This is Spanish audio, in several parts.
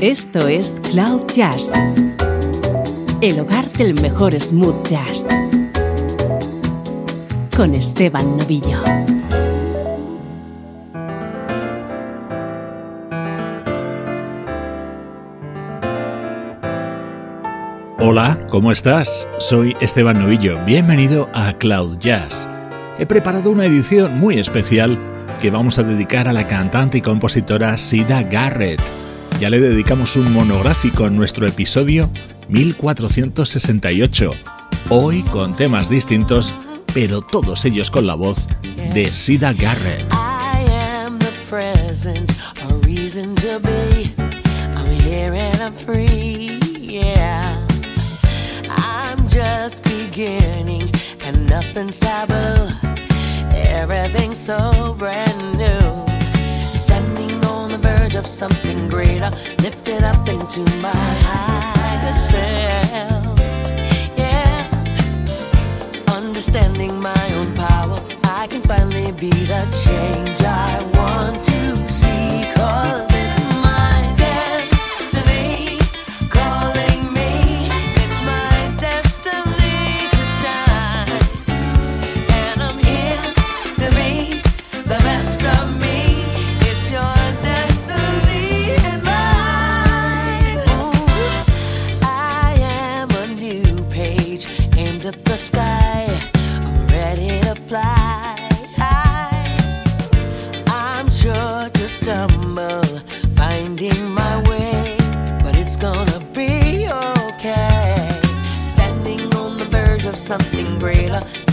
Esto es Cloud Jazz, el hogar del mejor smooth jazz, con Esteban Novillo. Hola, ¿cómo estás? Soy Esteban Novillo, bienvenido a Cloud Jazz. He preparado una edición muy especial que vamos a dedicar a la cantante y compositora Sida Garrett ya le dedicamos un monográfico en nuestro episodio 1468, hoy con temas distintos, pero todos ellos con la voz de Sida Garrett. I am the present, a reason to be. I'm here and nothing's taboo. Everything's so brand new. Of something greater, lifted up into my higher self. Yeah, understanding my own power, I can finally be the change I want to see. Cause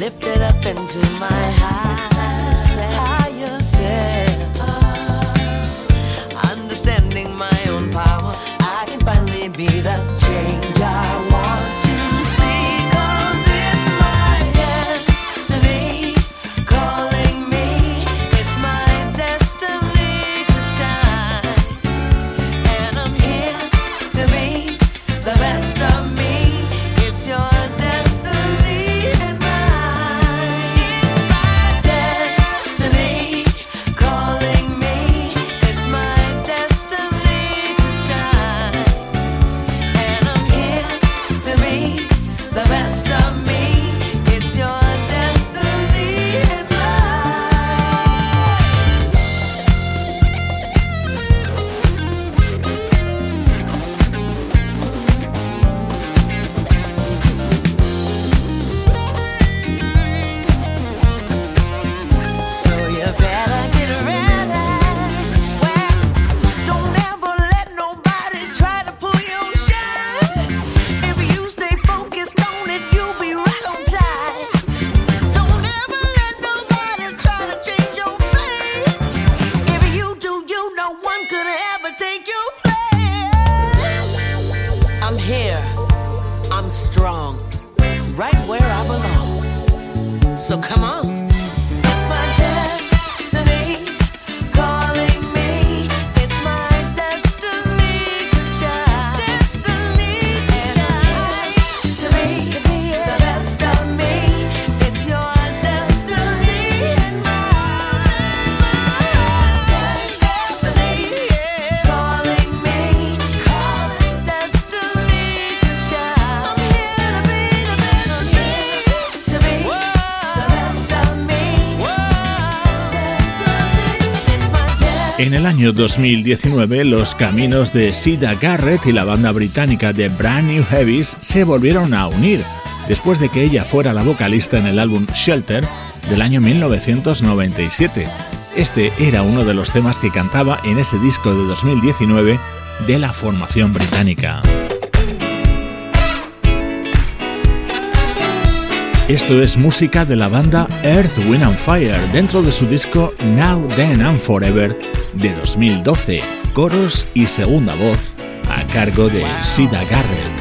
lifted up into my higher self. Understanding my own power, I can finally be the change I want. En el año 2019, los caminos de Sida Garrett y la banda británica de Brand New Heavies se volvieron a unir, después de que ella fuera la vocalista en el álbum Shelter del año 1997. Este era uno de los temas que cantaba en ese disco de 2019 de la formación británica. Esto es música de la banda Earth, Wind and Fire dentro de su disco Now, Then and Forever de 2012, coros y segunda voz a cargo de Sida Garrett.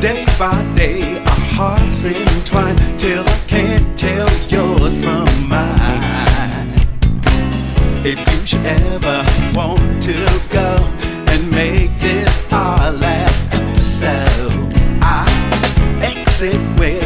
day by day our hearts entwine till I can't tell yours from mine. If you should ever want to go and make this our episode, I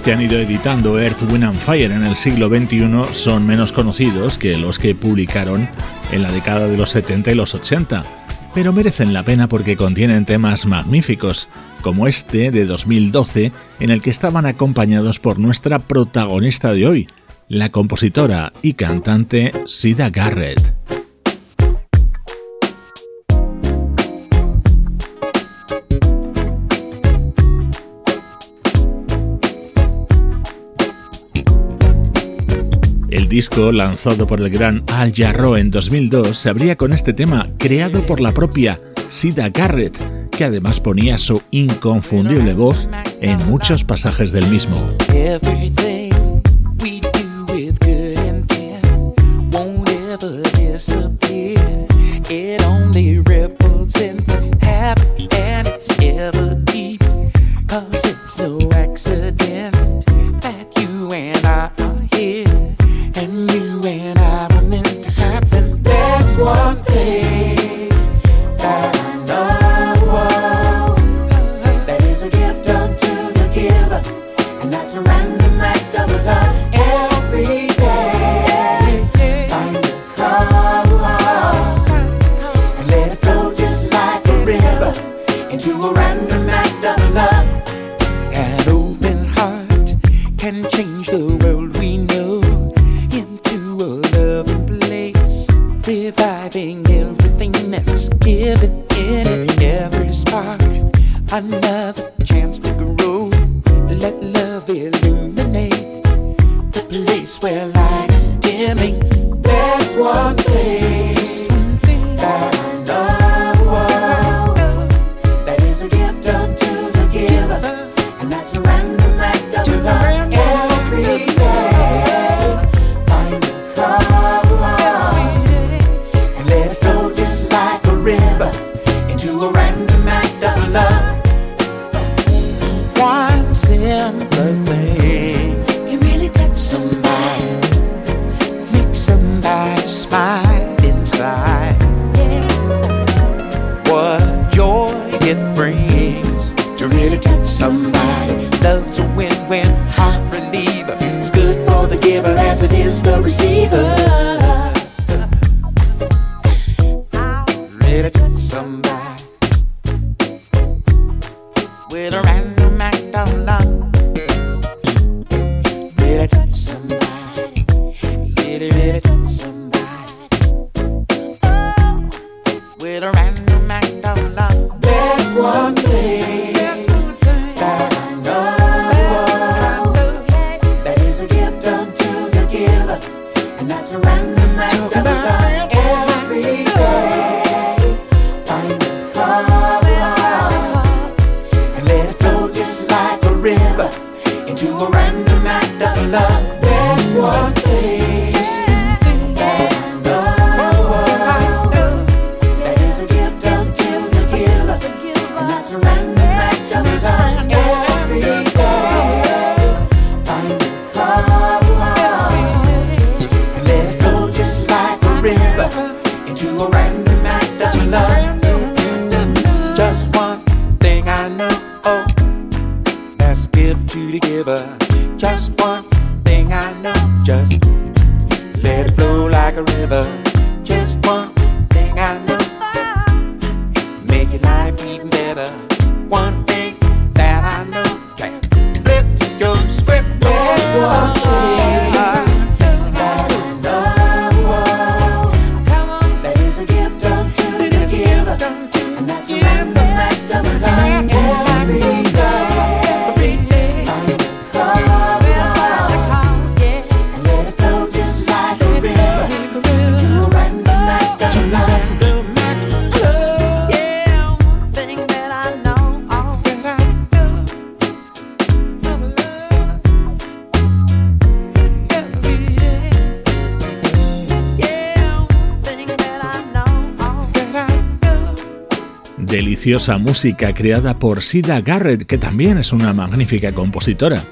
que han ido editando Earth, Wind and Fire en el siglo XXI son menos conocidos que los que publicaron en la década de los 70 y los 80, pero merecen la pena porque contienen temas magníficos, como este de 2012, en el que estaban acompañados por nuestra protagonista de hoy, la compositora y cantante Sida Garrett. El disco, lanzado por el gran Al Jarreau en 2002, se abría con este tema, creado por la propia Sida Garrett, que además ponía su inconfundible voz en muchos pasajes del mismo. and that's around. a river. Música creada por Sida Garrett, que también es una magnífica compositora.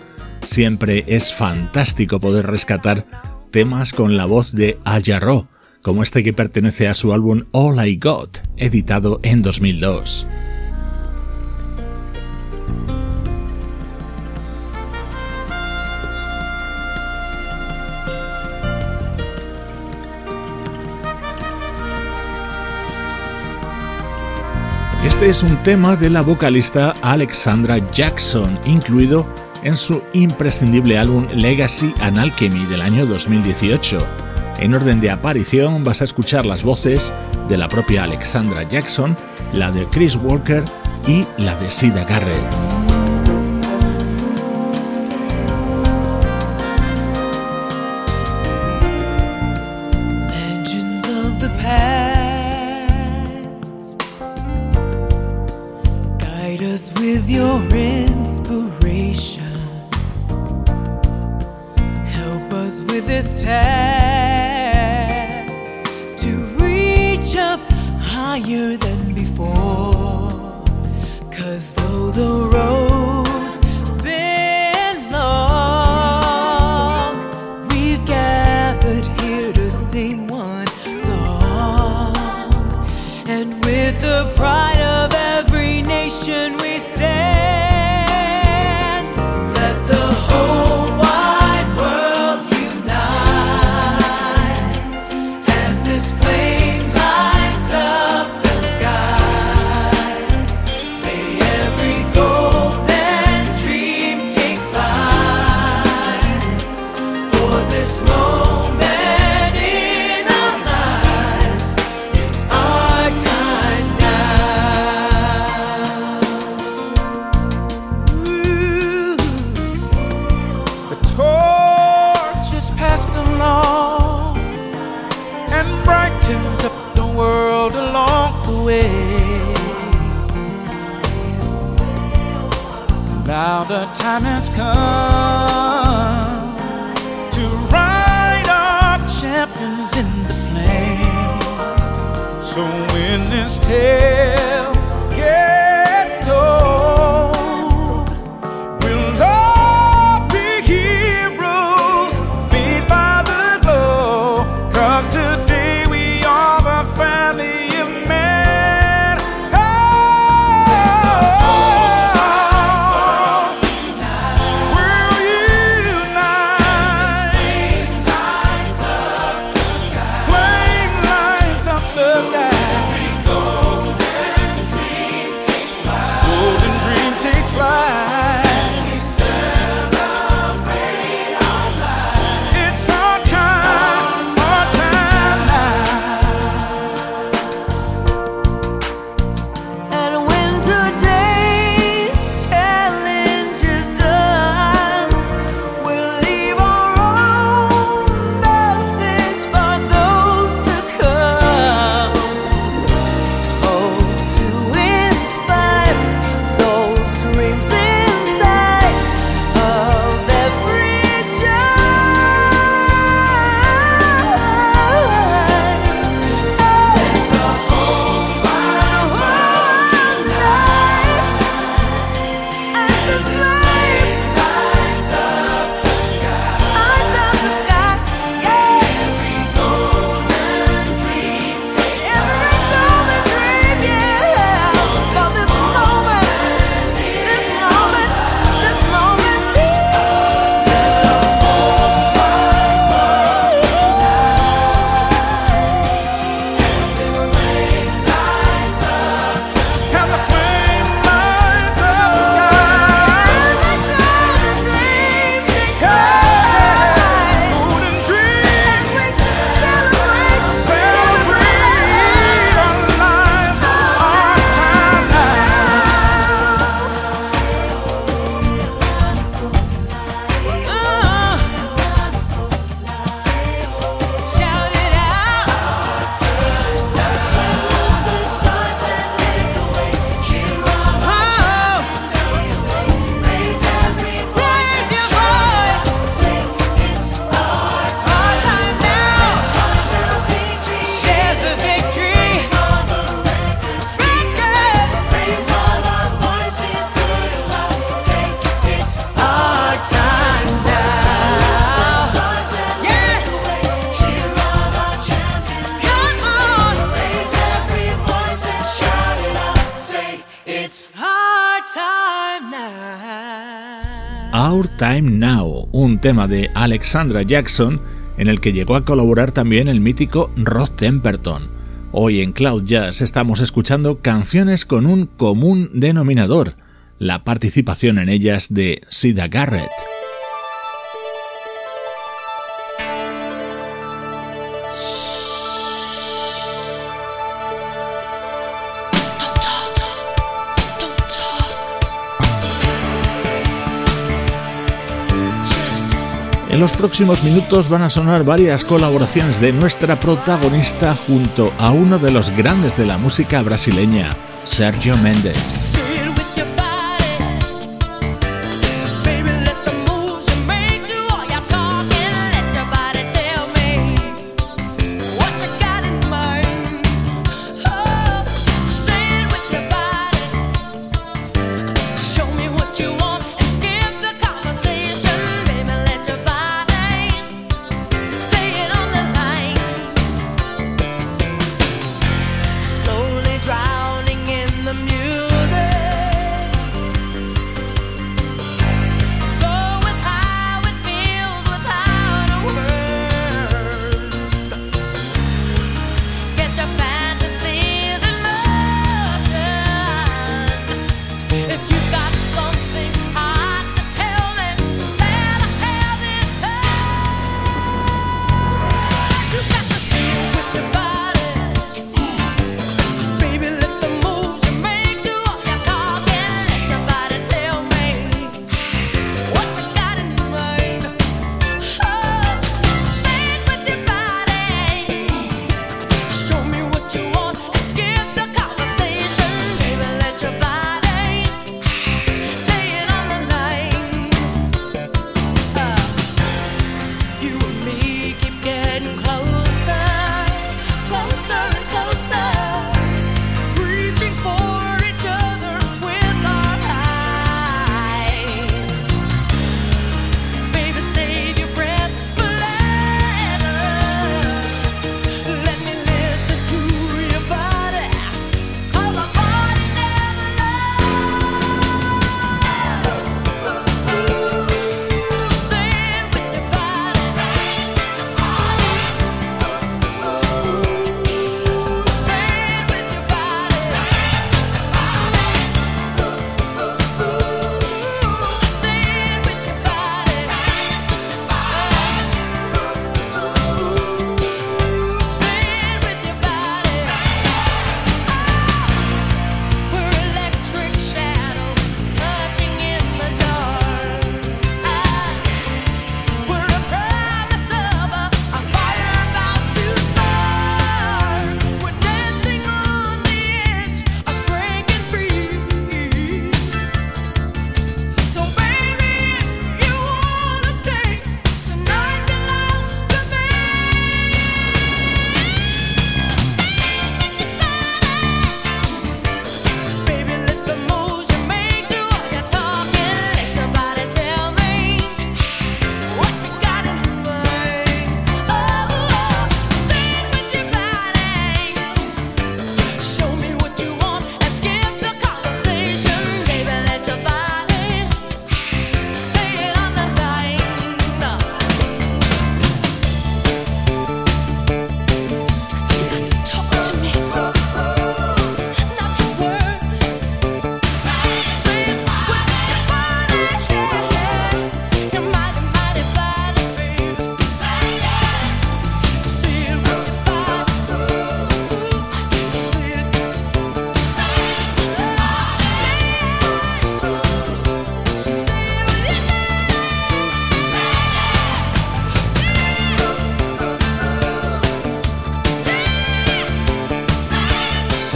Siempre es fantástico poder rescatar temas con la voz de Ayarro, como este que pertenece a su álbum All I Got, editado en 2002. Este es un tema de la vocalista Alexandra Jackson, incluido en su imprescindible álbum Legacy and Alchemy del año 2018. En orden de aparición vas a escuchar las voces de la propia Alexandra Jackson, la de Chris Walker y la de Sida Garrett. With your inspiration. Help us with this task to reach up higher than before. Cause though the road's been long, we've gathered here to sing one song. And with the pride nation, tema de Alexandra Jackson en el que llegó a colaborar también el mítico Rod Temperton. Hoy en Cloud Jazz estamos escuchando canciones con un común denominador, la participación en ellas de Sida Garrett. En los próximos minutos van a sonar varias colaboraciones de nuestra protagonista junto a uno de los grandes de la música brasileña, Sergio Méndez.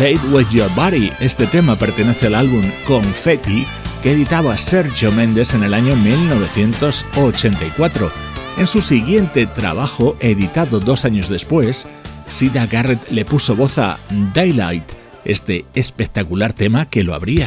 Say With Your Body. Este tema pertenece al álbum Confetti que editaba Sergio Méndez en el año 1984. En su siguiente trabajo, editado dos años después, Sida Garrett le puso voz a Daylight, este espectacular tema que lo abría.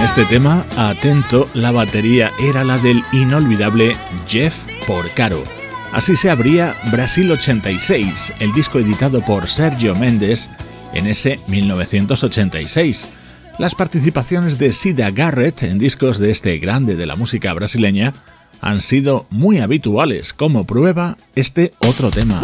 Was este tema, atento, la batería era la del inolvidable Jeff Porcaro. Así se abría Brasil 86, el disco editado por Sergio Méndez en ese 1986. Las participaciones de Sida Garrett en discos de este grande de la música brasileña han sido muy habituales, como prueba este otro tema.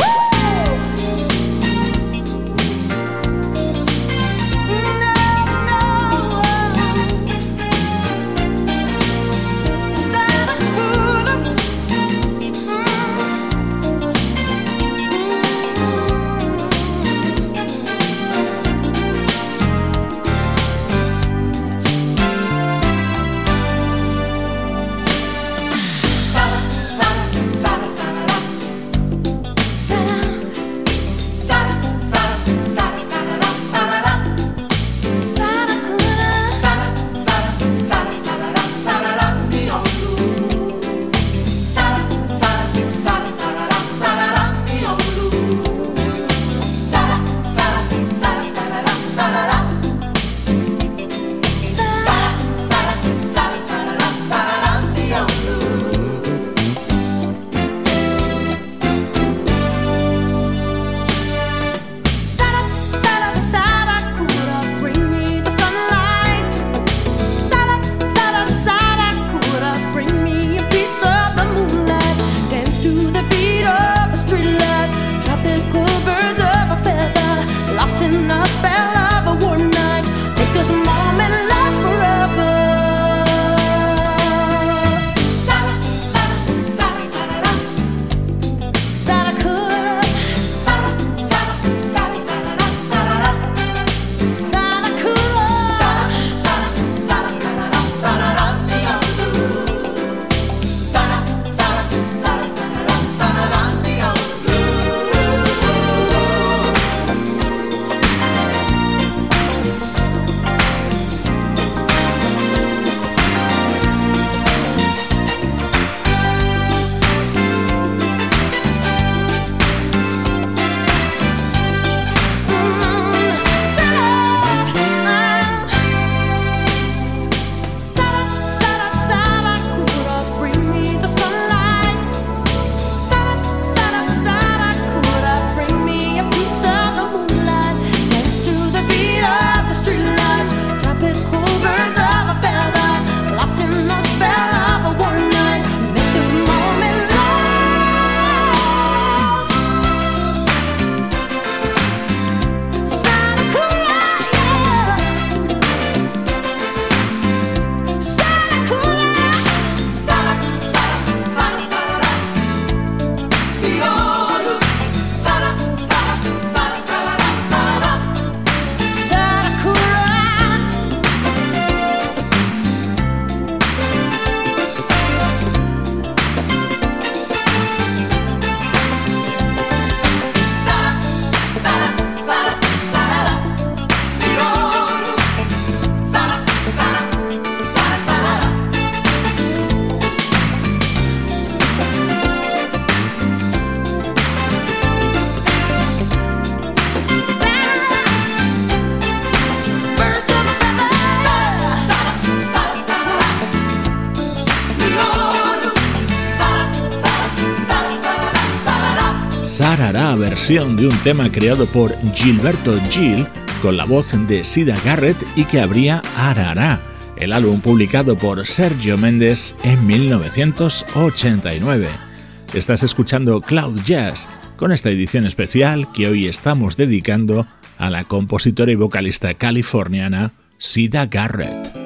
Versión de un tema creado por Gilberto Gil con la voz de Sida Garrett y que abría Arara, el álbum publicado por Sergio Méndez en 1989. Estás escuchando Cloud Jazz con esta edición especial que hoy estamos dedicando a la compositora y vocalista californiana Sida Garrett.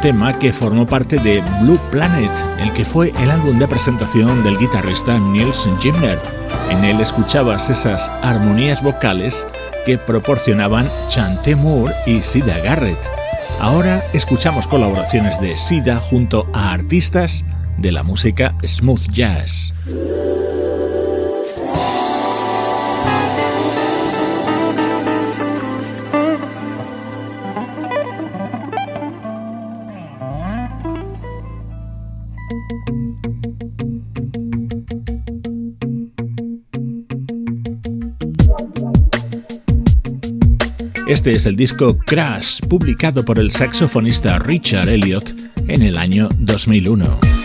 Tema que formó parte de Blue Planet, el que fue el álbum de presentación del guitarrista Niels Gimner. En él escuchabas esas armonías vocales que proporcionaban Chante Moore y Sida Garrett. Ahora escuchamos colaboraciones de Sida junto a artistas de la música smooth jazz. Este es el disco Crash, publicado por el saxofonista Richard Elliot en el año 2001.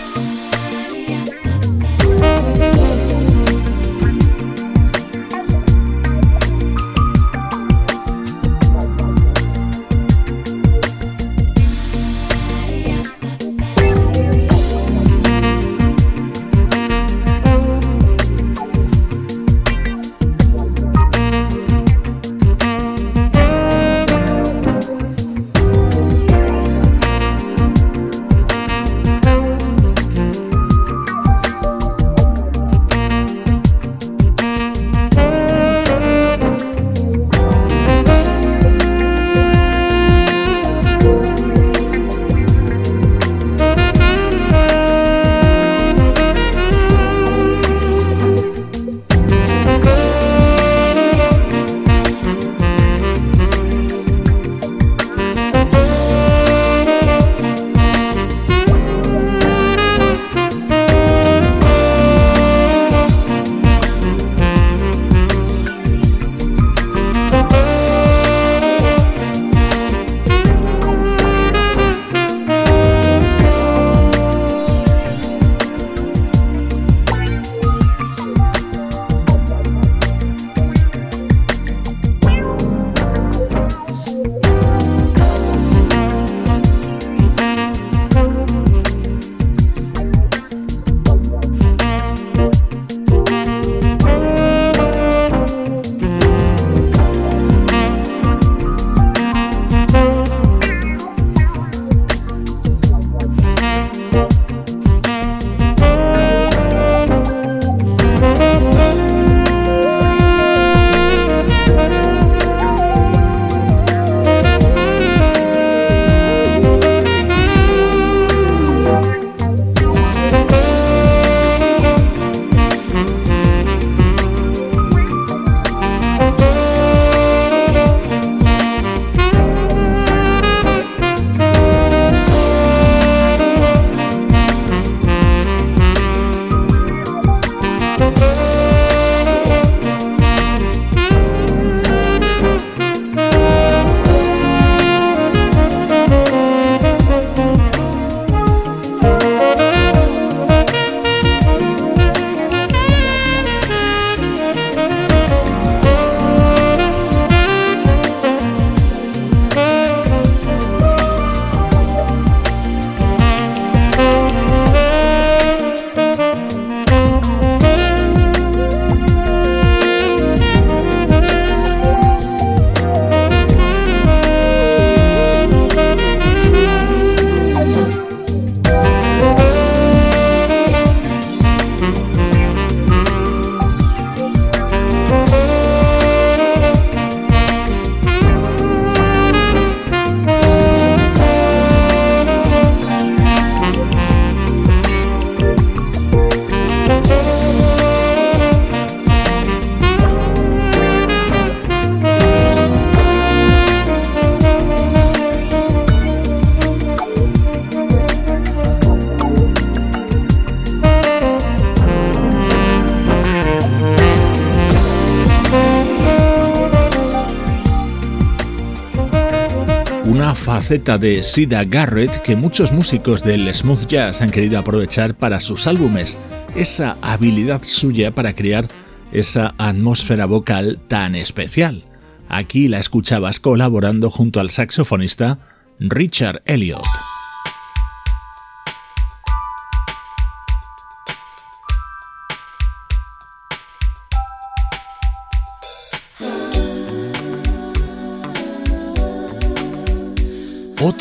De Sida Garrett que muchos músicos del smooth jazz han querido aprovechar para sus álbumes, esa habilidad suya para crear esa atmósfera vocal tan especial. Aquí la escuchabas colaborando junto al saxofonista Richard Elliot.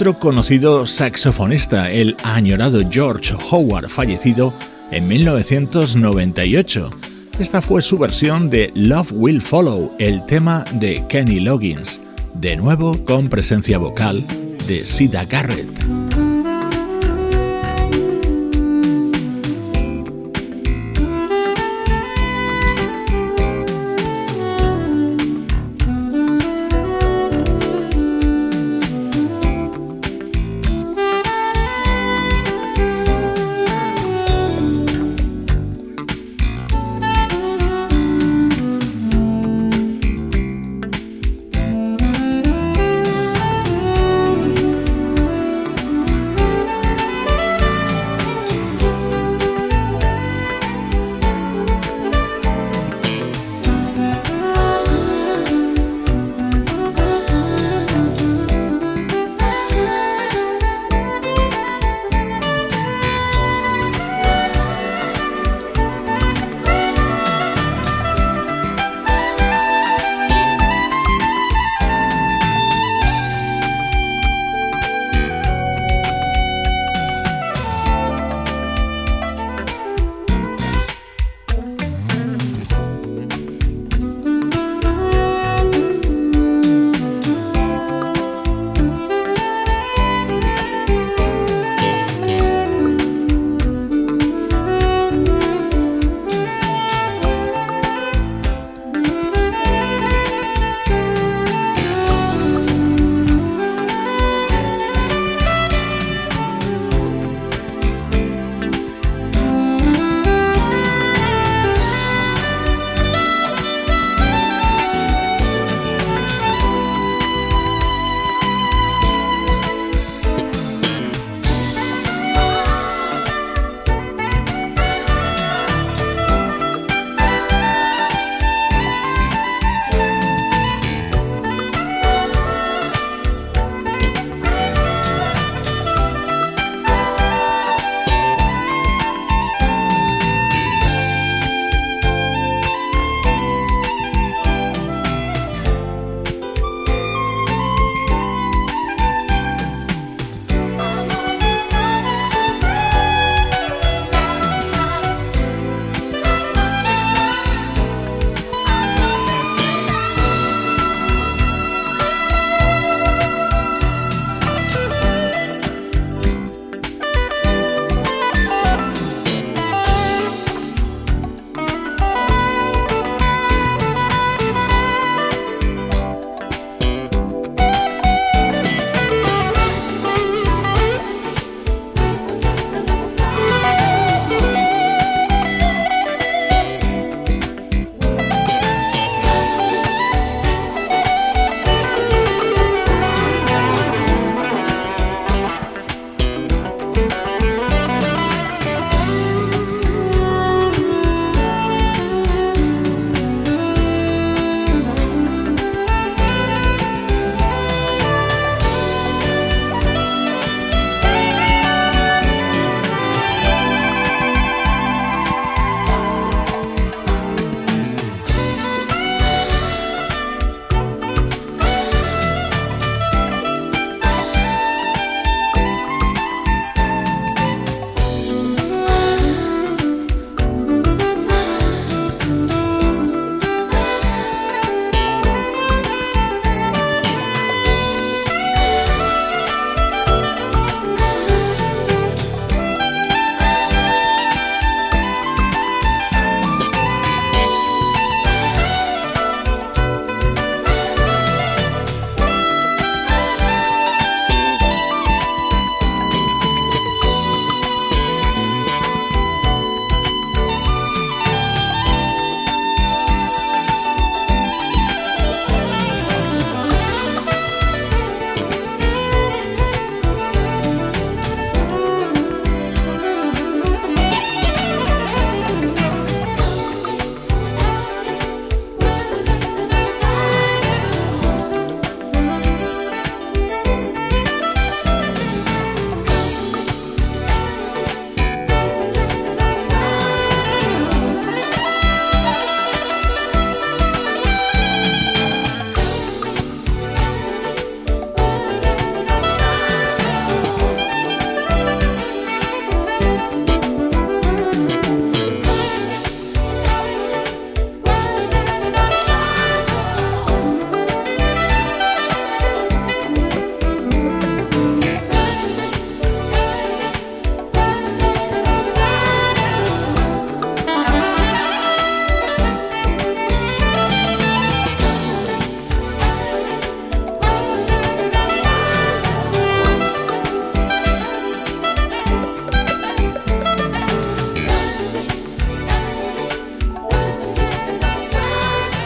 Otro conocido saxofonista, el añorado George Howard, fallecido en 1998. Esta fue su versión de Love Will Follow, el tema de Kenny Loggins, de nuevo con presencia vocal de Sida Garrett.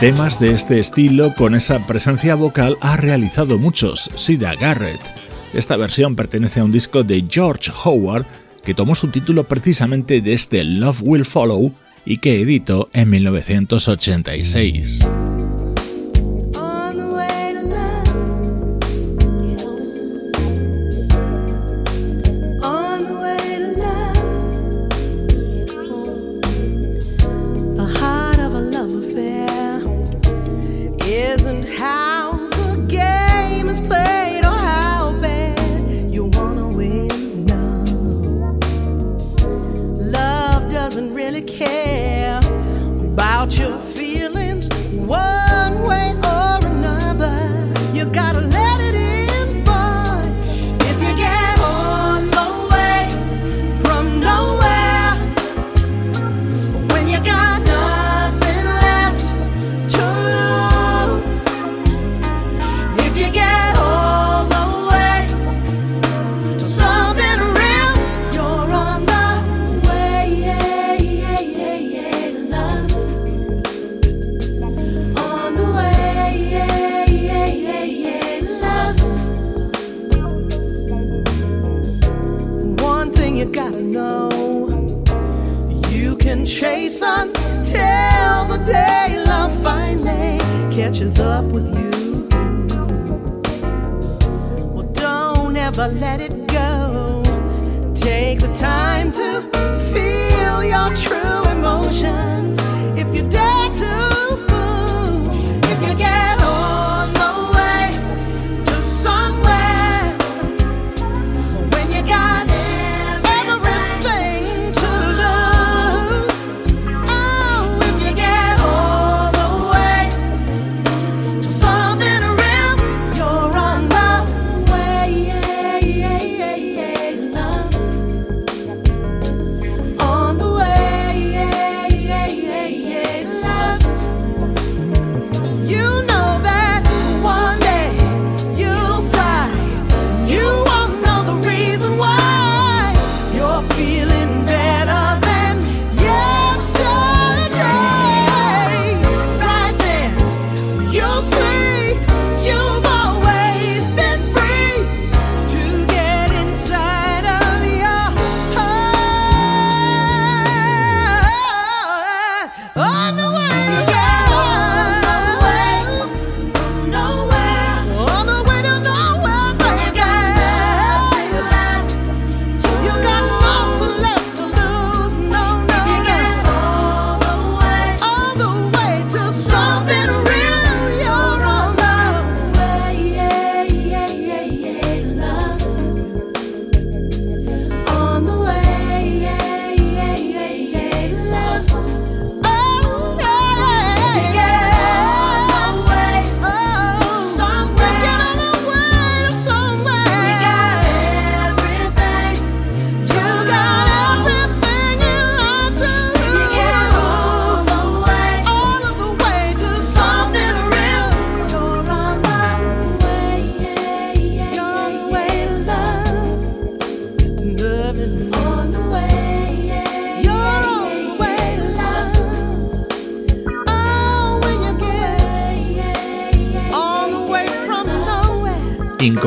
Temas de este estilo con esa presencia vocal ha realizado muchos, Sida Garrett. Esta versión pertenece a un disco de George Howard que tomó su título precisamente de este Love Will Follow y que editó en 1986. and chase until the day love finally catches up with you. Well, don't ever let it go. Take the time to feel your true emotions.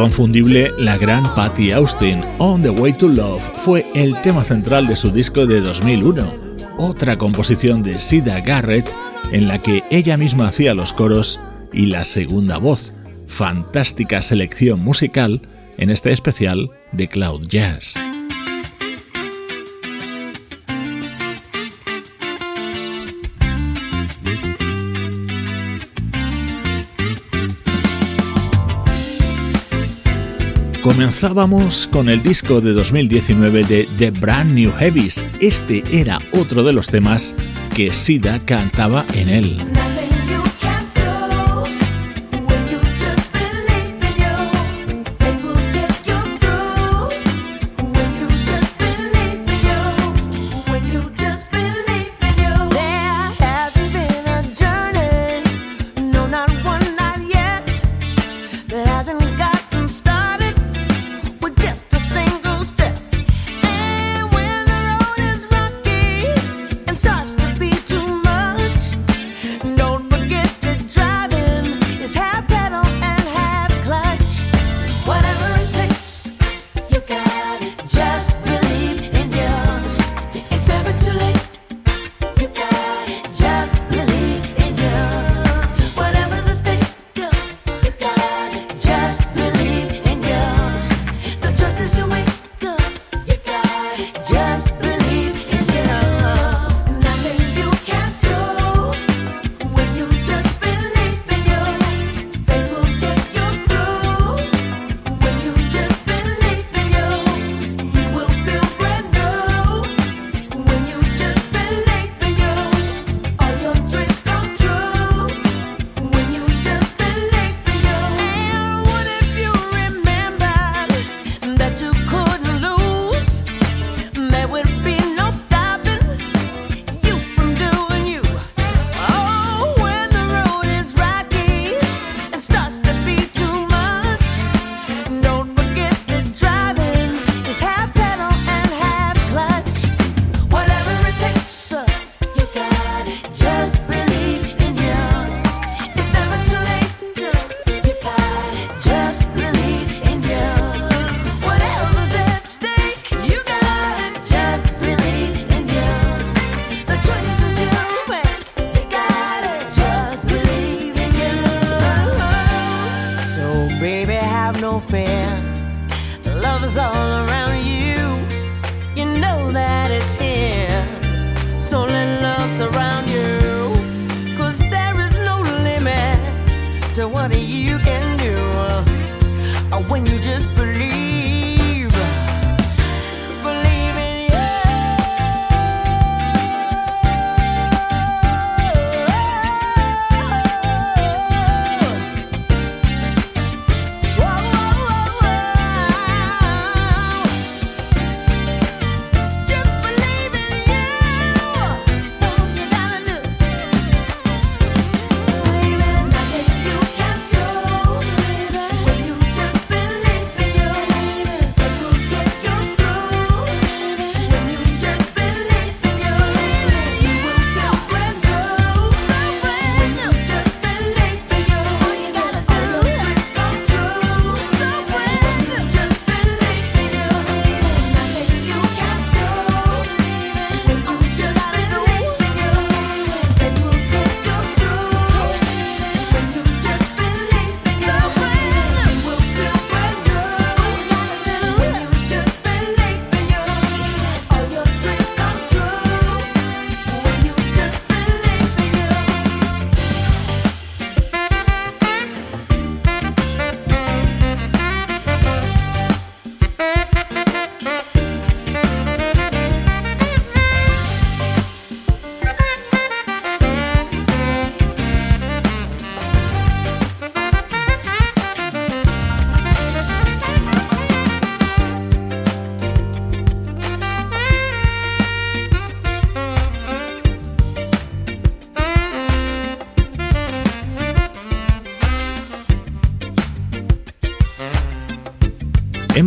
Inconfundible la gran Patty Austin. On the Way to Love fue el tema central de su disco de 2001, otra composición de Sida Garrett en la que ella misma hacía los coros y la segunda voz. Fantástica selección musical en este especial de Cloud Jazz. Comenzábamos con el disco de 2019 de The Brand New Heavies. Este era otro de los temas que Sida cantaba en él.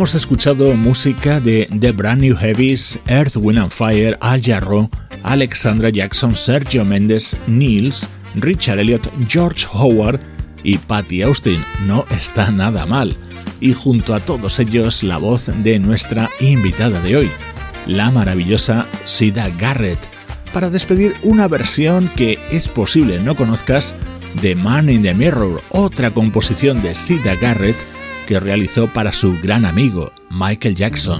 Hemos escuchado música de The Brand New Heavies, Earth, Wind and Fire, Al Jarro, Alexandra Jackson, Sergio Mendes, Nils, Richard Elliot, George Howard y Patty Austin. No está nada mal. Y junto a todos ellos, la voz de nuestra invitada de hoy, la maravillosa Sida Garrett, para despedir una versión que es posible no conozcas de Man in the Mirror, otra composición de Sida Garrett que realizó para su gran amigo Michael Jackson.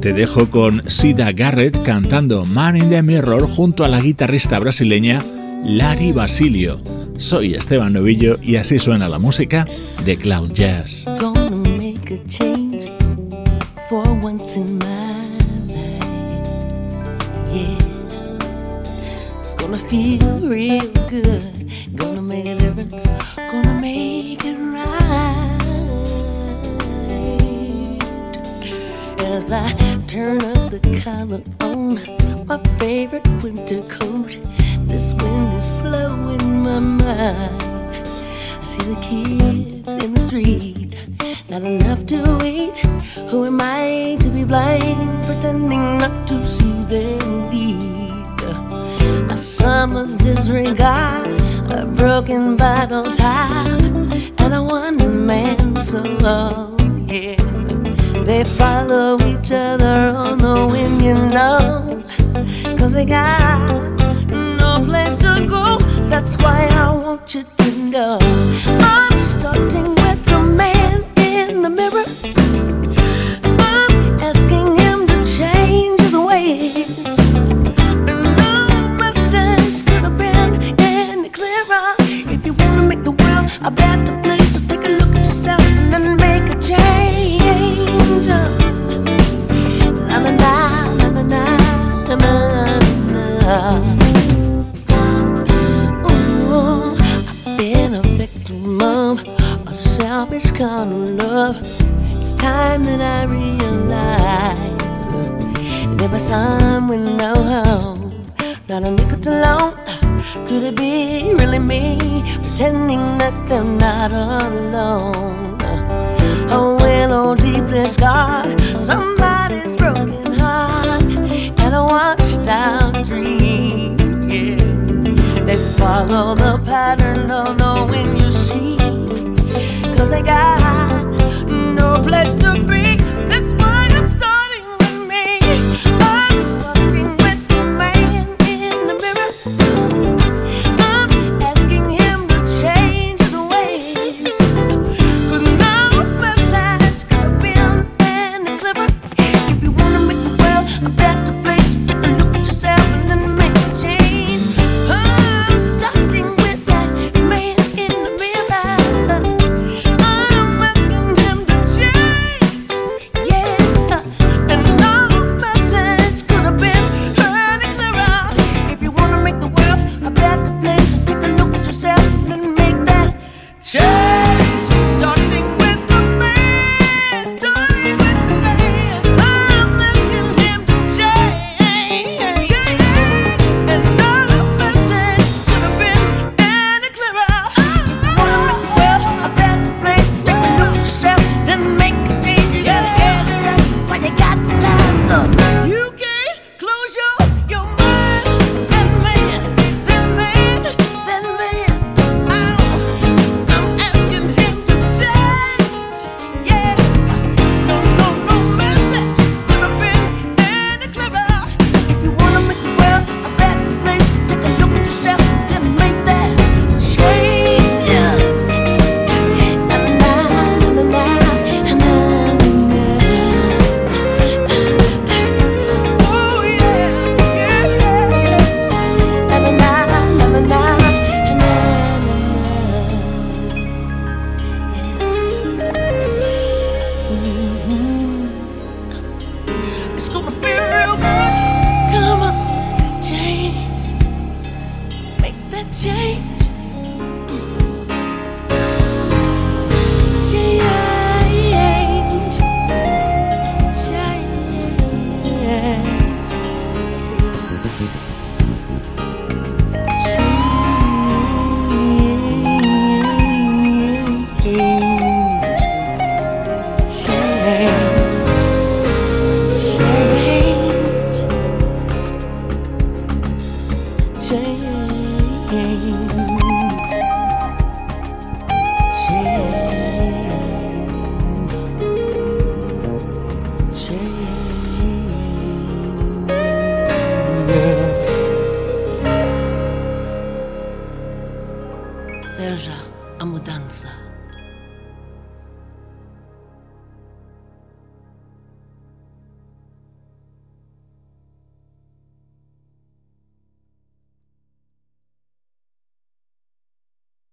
Te dejo con Sida Garrett cantando Man in the Mirror junto a la guitarrista brasileña Lari Basilio. Soy Esteban Novillo y así suena la música de Cloud Jazz. Feel real good. Gonna make a difference. Gonna make it right. As I turn up the collar on my favorite winter coat, this wind is blowing my mind. I see the kids in the street, not enough to eat. Who am I to be blind, pretending not to see them leave? Summer's disregard, a broken bottle's top, and a one man solo. Yeah, they follow each other on the wind, you know, cause they got no place to go. That's why I want you to know I'm starting I bet the blue.